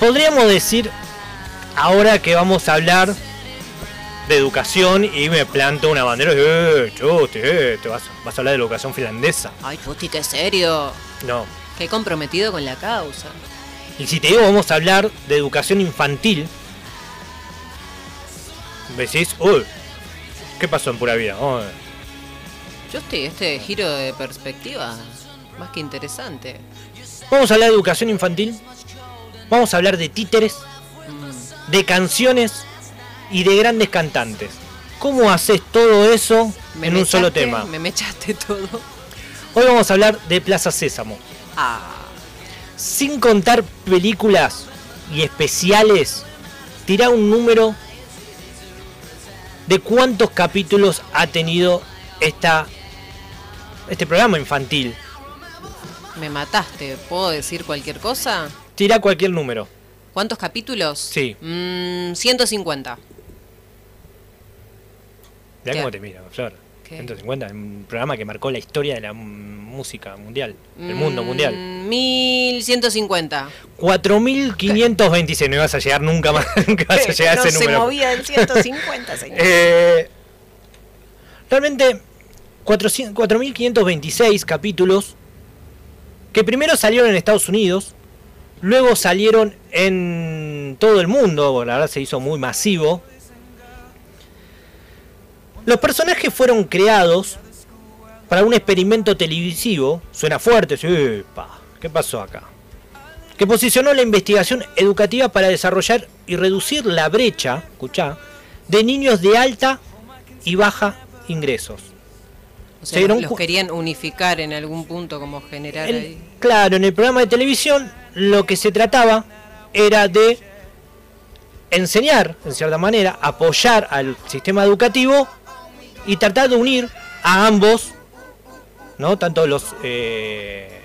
podríamos decir ahora que vamos a hablar de educación y me planto una bandera eh, chuti, eh, te vas, vas a hablar de educación finlandesa. Ay, Chuti, qué serio. No. Qué comprometido con la causa. Y si te digo vamos a hablar de educación infantil, decís, uy, ¿qué pasó en pura vida? Oh, Yo estoy este giro de perspectiva más que interesante. Vamos a hablar de educación infantil, vamos a hablar de títeres, de canciones y de grandes cantantes. ¿Cómo haces todo eso me en un solo tema? Me mechaste todo. Hoy vamos a hablar de Plaza Sésamo. Ah, Sin contar películas y especiales, tira un número de cuántos capítulos ha tenido esta, este programa infantil. me mataste. ¿Puedo decir cualquier cosa? Tira cualquier número. ¿Cuántos capítulos? Sí. Mm, 150. Mirá ¿Qué? cómo te mira, Flor. ¿Qué? 150, un programa que marcó la historia de la música mundial, del mundo mundial. Mm, 1150. 4.526, no ibas a llegar nunca más, nunca vas a llegar a no ese se número. movía del 150, señor. Eh, realmente, 400 4.526 capítulos que primero salieron en Estados Unidos, luego salieron en todo el mundo, la verdad se hizo muy masivo. Los personajes fueron creados para un experimento televisivo, suena fuerte, sí, ¿qué pasó acá? Que posicionó la investigación educativa para desarrollar y reducir la brecha, escuchá, de niños de alta y baja ingresos. O se sea, dieron los querían unificar en algún punto, como generar El- ahí. claro, en el programa de televisión lo que se trataba era de enseñar, en cierta manera, apoyar al sistema educativo y tratar de unir a ambos, ¿no? Tanto los eh,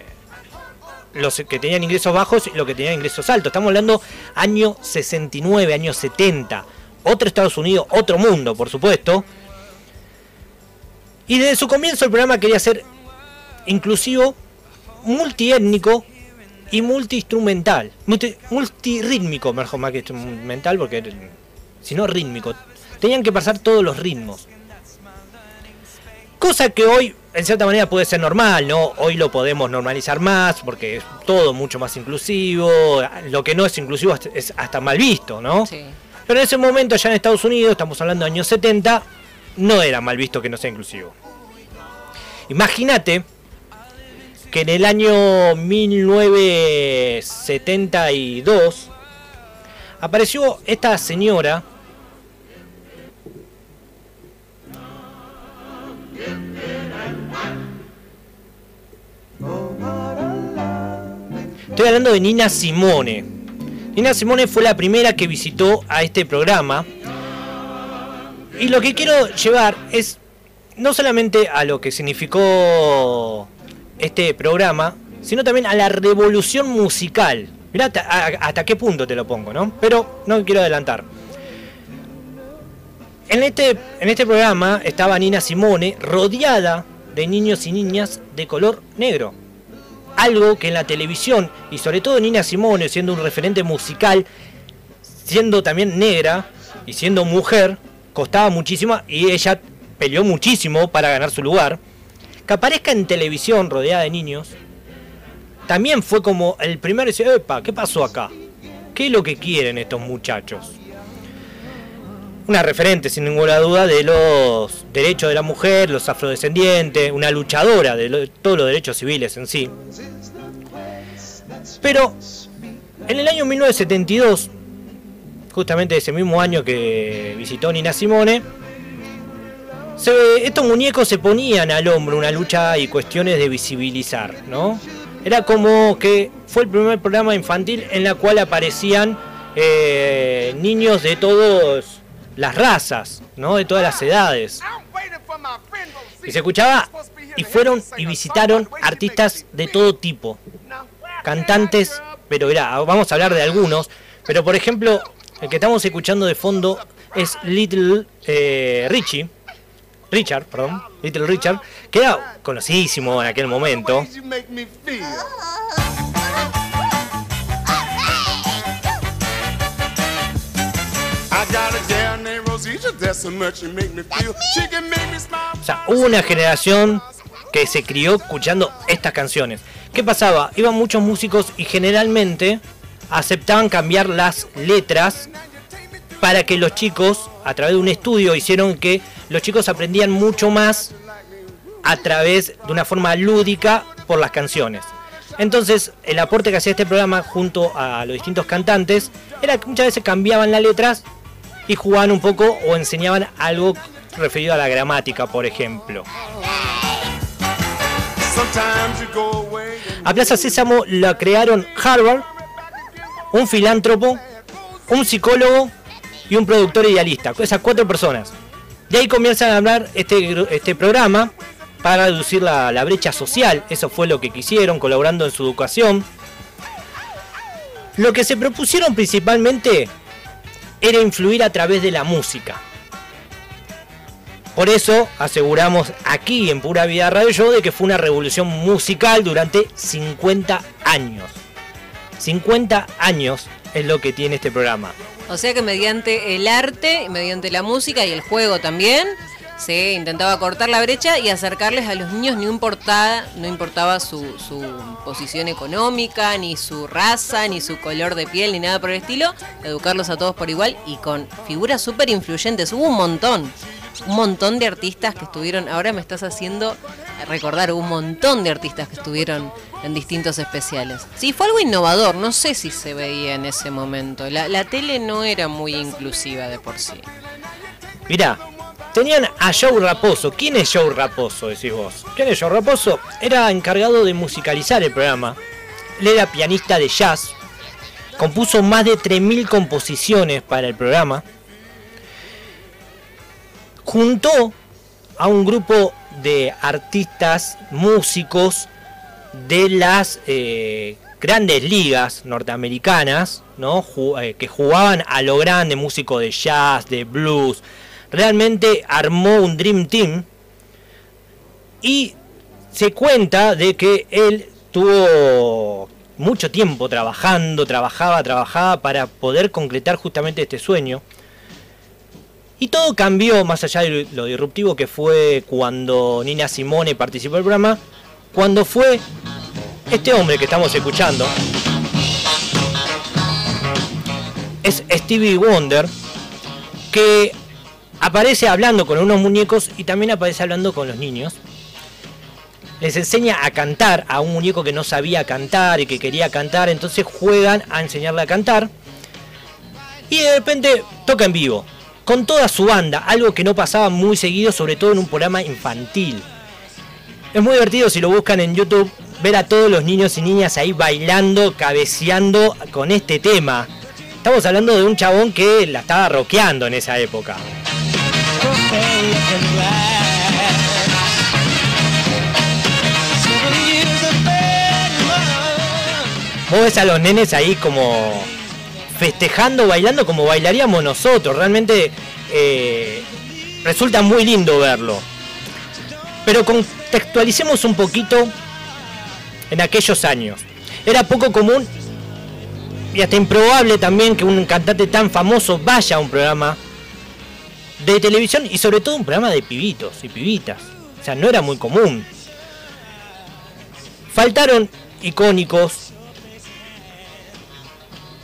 los que tenían ingresos bajos y los que tenían ingresos altos. Estamos hablando año 69, año 70. Otro Estados Unidos, otro mundo, por supuesto. Y desde su comienzo el programa quería ser inclusivo, multiétnico y multiinstrumental. Multi, multirítmico, mejor más que instrumental, porque si no rítmico. Tenían que pasar todos los ritmos. Cosa que hoy, en cierta manera, puede ser normal, ¿no? Hoy lo podemos normalizar más, porque es todo mucho más inclusivo. Lo que no es inclusivo es- hasta mal visto, ¿no? Sí. Pero en ese momento, allá en Estados Unidos, estamos hablando de años 70, no era mal visto que no sea inclusivo. Imagínate que en el año 1972 apareció esta señora Estoy hablando de Nina Simone. Nina Simone fue la primera que visitó a este programa. Y lo que quiero llevar es no solamente a lo que significó este programa, sino también a la revolución musical. Mirá hasta, hasta qué punto te lo pongo, ¿no? Pero no quiero adelantar. En este, en este programa estaba Nina Simone rodeada de niños y niñas de color negro. Algo que en la televisión, y sobre todo Nina Simone, siendo un referente musical, siendo también negra y siendo mujer, costaba muchísimo y ella peleó muchísimo para ganar su lugar. Que aparezca en televisión rodeada de niños, también fue como el primero decir, epa, ¿qué pasó acá? ¿Qué es lo que quieren estos muchachos? Una referente, sin ninguna duda, de los derechos de la mujer, los afrodescendientes, una luchadora de lo- todos los derechos civiles en sí. Pero en el año 1972, justamente ese mismo año que visitó Nina Simone, se- estos muñecos se ponían al hombro una lucha y cuestiones de visibilizar, ¿no? Era como que fue el primer programa infantil en la cual aparecían eh, niños de todas las razas, ¿no? De todas las edades. Y se escuchaba y fueron y visitaron artistas de todo tipo, cantantes, pero vamos a hablar de algunos, pero por ejemplo, el que estamos escuchando de fondo es Little eh, Richie, Richard, perdón, Little Richard, que era conocidísimo en aquel momento. O sea, hubo una generación que se crió escuchando estas canciones. ¿Qué pasaba? Iban muchos músicos y generalmente aceptaban cambiar las letras para que los chicos, a través de un estudio, hicieron que los chicos aprendían mucho más a través de una forma lúdica por las canciones. Entonces, el aporte que hacía este programa junto a los distintos cantantes era que muchas veces cambiaban las letras y jugaban un poco o enseñaban algo referido a la gramática, por ejemplo. A Plaza Sésamo la crearon Harvard, un filántropo, un psicólogo y un productor idealista. Esas cuatro personas. De ahí comienzan a hablar este, este programa para reducir la, la brecha social. Eso fue lo que quisieron, colaborando en su educación. Lo que se propusieron principalmente era influir a través de la música. Por eso aseguramos aquí en Pura Vida Radio de que fue una revolución musical durante 50 años. 50 años es lo que tiene este programa. O sea que mediante el arte, mediante la música y el juego también, se intentaba cortar la brecha y acercarles a los niños, no importaba, no importaba su, su, posición económica, ni su raza, ni su color de piel, ni nada por el estilo, educarlos a todos por igual y con figuras súper influyentes. Hubo un montón, un montón de artistas que estuvieron, ahora me estás haciendo recordar, un montón de artistas que estuvieron en distintos especiales. Sí, fue algo innovador, no sé si se veía en ese momento. La, la tele no era muy inclusiva de por sí. Mirá, tenían a Joe Raposo. ¿Quién es Joe Raposo, decís vos? ¿Quién es Joe Raposo? Era encargado de musicalizar el programa. Él era pianista de jazz. Compuso más de 3.000 composiciones para el programa. Juntó a un grupo de artistas, músicos de las eh, grandes ligas norteamericanas, ¿no? Eh, que jugaban a lo grande, músicos de jazz, de blues. Realmente armó un Dream Team y se cuenta de que él tuvo mucho tiempo trabajando, trabajaba, trabajaba para poder concretar justamente este sueño. Y todo cambió más allá de lo disruptivo que fue cuando Nina Simone participó del programa, cuando fue este hombre que estamos escuchando. Es Stevie Wonder, que aparece hablando con unos muñecos y también aparece hablando con los niños. Les enseña a cantar a un muñeco que no sabía cantar y que quería cantar, entonces juegan a enseñarle a cantar. Y de repente toca en vivo con toda su banda, algo que no pasaba muy seguido, sobre todo en un programa infantil. Es muy divertido si lo buscan en YouTube, ver a todos los niños y niñas ahí bailando, cabeceando con este tema. Estamos hablando de un chabón que la estaba rockeando en esa época. Vos ves a los nenes ahí como festejando, bailando como bailaríamos nosotros. Realmente eh, resulta muy lindo verlo. Pero contextualicemos un poquito en aquellos años. Era poco común y hasta improbable también que un cantante tan famoso vaya a un programa de televisión y sobre todo un programa de pibitos y pibitas. O sea, no era muy común. Faltaron icónicos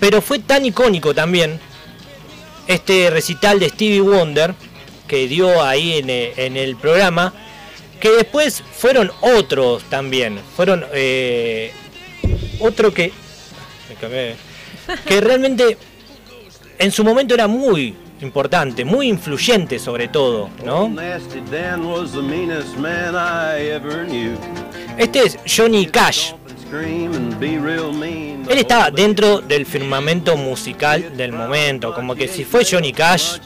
pero fue tan icónico también este recital de Stevie Wonder que dio ahí en, el programa, que después fueron otros también. Fueron eh, otro que... Que realmente en su momento era muy importante, muy influyente sobre todo, ¿no? Este es Johnny Cash. Él estaba dentro del firmamento musical del momento, como que si fue Johnny Cash.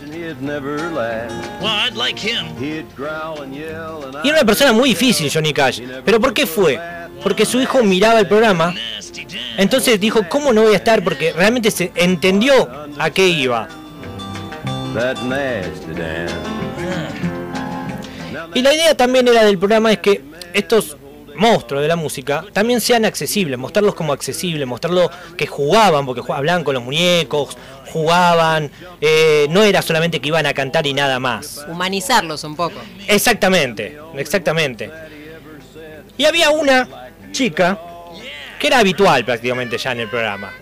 Y era una persona muy difícil Johnny Cash. ¿Pero por qué fue? Porque su hijo miraba el programa. Entonces dijo, ¿cómo no voy a estar? Porque realmente se entendió a qué iba. Y la idea también era del programa es que estos monstruos de la música también sean accesibles, mostrarlos como accesibles, mostrarlos que jugaban, porque hablaban con los muñecos, jugaban, eh, no era solamente que iban a cantar y nada más. Humanizarlos un poco. Exactamente, exactamente. Y había una chica que era habitual prácticamente ya en el programa.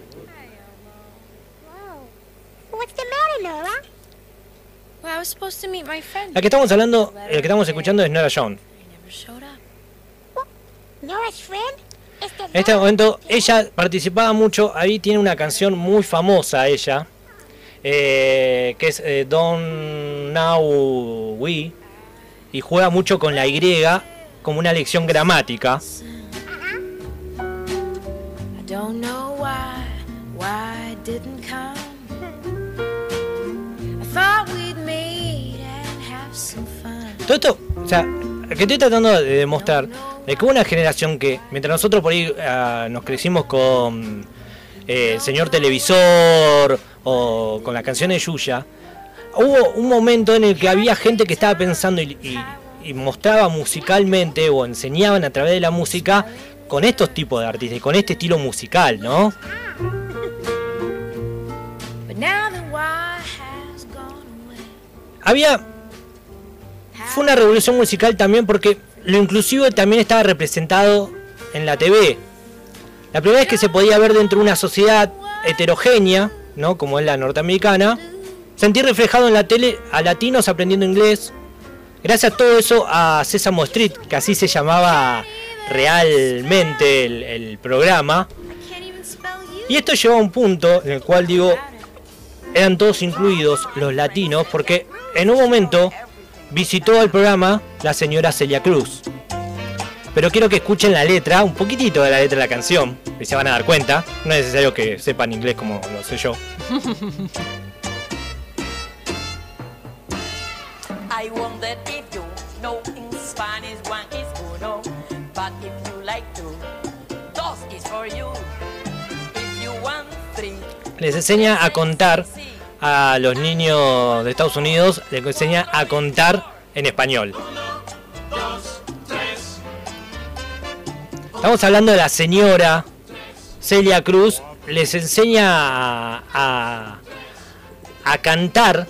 La que estamos hablando, el que estamos escuchando es Nora Jones. En este momento ella participaba mucho, ahí tiene una canción muy famosa ella, eh, que es eh, Don't Now We, y juega mucho con la Y como una lección gramática. Todo esto, o sea, que estoy tratando de demostrar de que una generación que, mientras nosotros por ahí ah, nos crecimos con eh, el señor televisor o con las canciones de Yuya, hubo un momento en el que había gente que estaba pensando y, y mostraba musicalmente o enseñaban a través de la música con estos tipos de artistas y con este estilo musical, ¿no? Había fue una revolución musical también porque lo inclusivo también estaba representado en la TV. La primera vez que se podía ver dentro de una sociedad heterogénea, ¿no? como es la norteamericana, sentí reflejado en la tele a latinos aprendiendo inglés. Gracias a todo eso a Sesamo Street, que así se llamaba realmente el, el programa. Y esto llevó a un punto en el cual digo, eran todos incluidos los latinos, porque en un momento visitó al programa la señora Celia Cruz. Pero quiero que escuchen la letra, un poquitito de la letra de la canción, y se van a dar cuenta. No es necesario que sepan inglés como lo sé yo. Les enseña a contar a los niños de Estados Unidos, les enseña a contar en español. Estamos hablando de la señora Celia Cruz, les enseña a, a, cantar,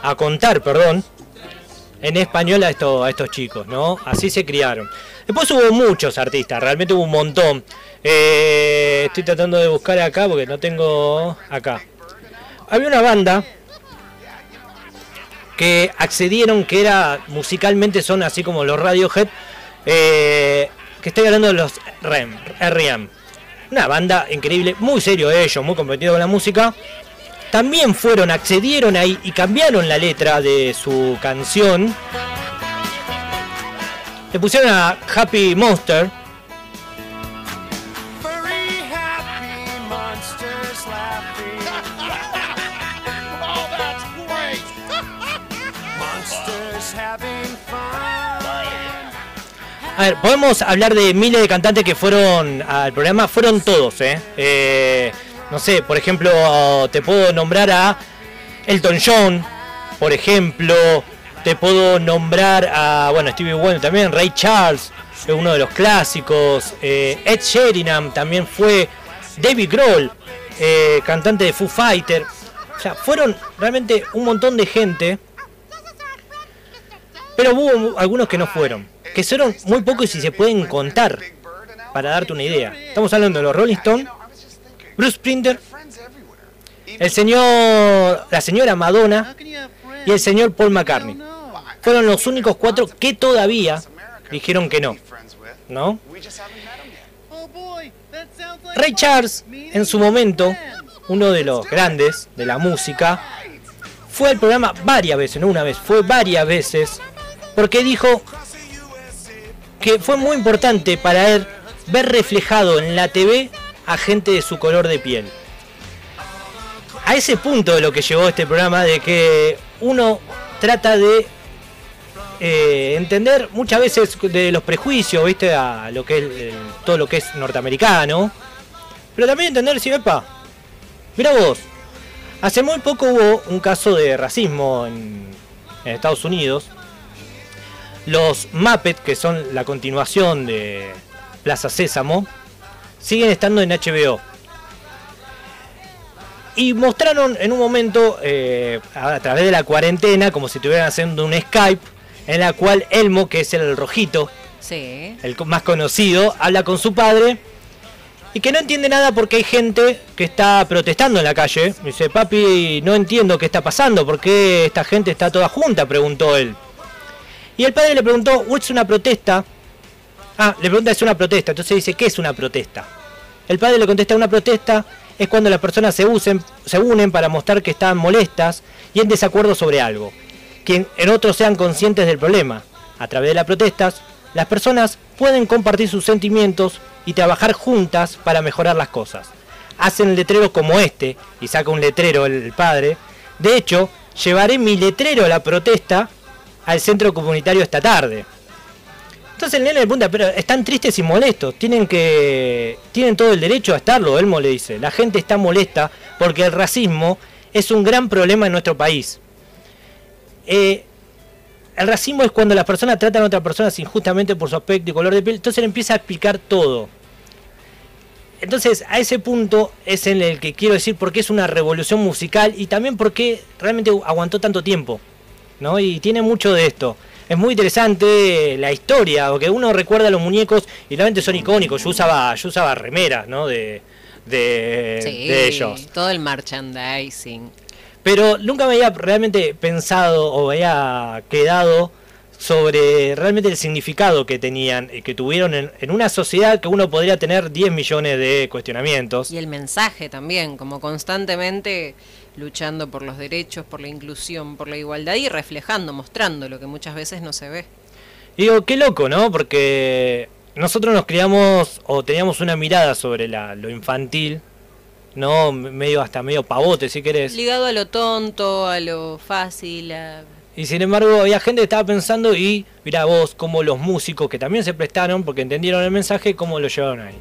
a contar, perdón, en español a, esto, a estos chicos, ¿no? Así se criaron. Después hubo muchos artistas, realmente hubo un montón. Eh, estoy tratando de buscar acá porque no tengo acá había una banda que accedieron, que era musicalmente son así como los Radiohead, eh, que estoy hablando de los REM, R.E.M. Una banda increíble, muy serio ellos, muy competido con la música. También fueron, accedieron ahí y cambiaron la letra de su canción. Le pusieron a Happy Monster, A ver, podemos hablar de miles de cantantes que fueron al programa, fueron todos, ¿eh? ¿eh? no sé, por ejemplo, te puedo nombrar a Elton John, por ejemplo, te puedo nombrar a, bueno, Stevie Wonder también, Ray Charles, uno de los clásicos, eh, Ed Sheringham también fue, David Grohl, eh, cantante de Foo Fighter, o sea, fueron realmente un montón de gente, pero hubo algunos que no fueron que fueron muy pocos y si se pueden contar, para darte una idea. Estamos hablando de los Rolling Stones, Bruce Springsteen, el señor, la señora Madonna y el señor Paul McCartney. Fueron los únicos cuatro que todavía dijeron que no. ¿No? Ray Charles, en su momento, uno de los grandes de la música, fue al programa varias veces, no una vez, fue varias veces, porque dijo que fue muy importante para ver reflejado en la TV a gente de su color de piel. A ese punto de lo que llevó este programa, de que uno trata de eh, entender muchas veces de los prejuicios, ¿viste? A lo que es todo lo que es norteamericano. Pero también entender si, epa, mira vos, hace muy poco hubo un caso de racismo en Estados Unidos Los Muppets, que son la continuación de Plaza Sésamo, siguen estando en HBO. Y mostraron en un momento, eh, a través de la cuarentena, como si estuvieran haciendo un Skype, en la cual Elmo, que es el rojito, Sí. el más conocido, habla con su padre y que no entiende nada porque hay gente que está protestando en la calle. Dice, papi, no entiendo qué está pasando, ¿por qué esta gente está toda junta? preguntó él. Y el padre le preguntó, ¿o es una protesta? Ah, le pregunta, ¿es una protesta? Entonces dice, ¿qué es una protesta? El padre le contesta, una protesta es cuando las personas se, usen, se unen para mostrar que están molestas y en desacuerdo sobre algo. Que en otros sean conscientes del problema. A través de las protestas, las personas pueden compartir sus sentimientos y trabajar juntas para mejorar las cosas. Hacen letreros como este, y saca un letrero el padre. De hecho, llevaré mi letrero a la protesta al centro comunitario esta tarde. Entonces el nene le pregunta, pero están tristes y molestos, tienen que. tienen todo el derecho a estarlo, Elmo le dice. La gente está molesta porque el racismo es un gran problema en nuestro país. Eh, el racismo es cuando las personas tratan a otras personas injustamente por su aspecto y color de piel. Entonces él empieza a explicar todo. Entonces, a ese punto es en el que quiero decir por qué es una revolución musical y también por qué realmente aguantó tanto tiempo. ¿No? Y tiene mucho de esto. Es muy interesante la historia, porque uno recuerda a los muñecos y realmente son icónicos. Yo usaba, yo usaba remeras, ¿no? De, de, Sí, de ellos. todo el merchandising. Pero nunca me había realmente pensado o había quedado sobre realmente el significado que tenían y que tuvieron en, en una sociedad que uno podría tener 10 millones de cuestionamientos. Y el mensaje también, como constantemente luchando por los derechos, por la inclusión, por la igualdad y reflejando, mostrando lo que muchas veces no se ve. Y digo, qué loco, ¿no? Porque nosotros nos criamos o teníamos una mirada sobre la, lo infantil, ¿no? Medio hasta medio pavote, si querés. Ligado a lo tonto, a lo fácil, a... Y sin embargo, había gente que estaba pensando y mirá vos, como los músicos que también se prestaron porque entendieron el mensaje, cómo lo llevaron ahí.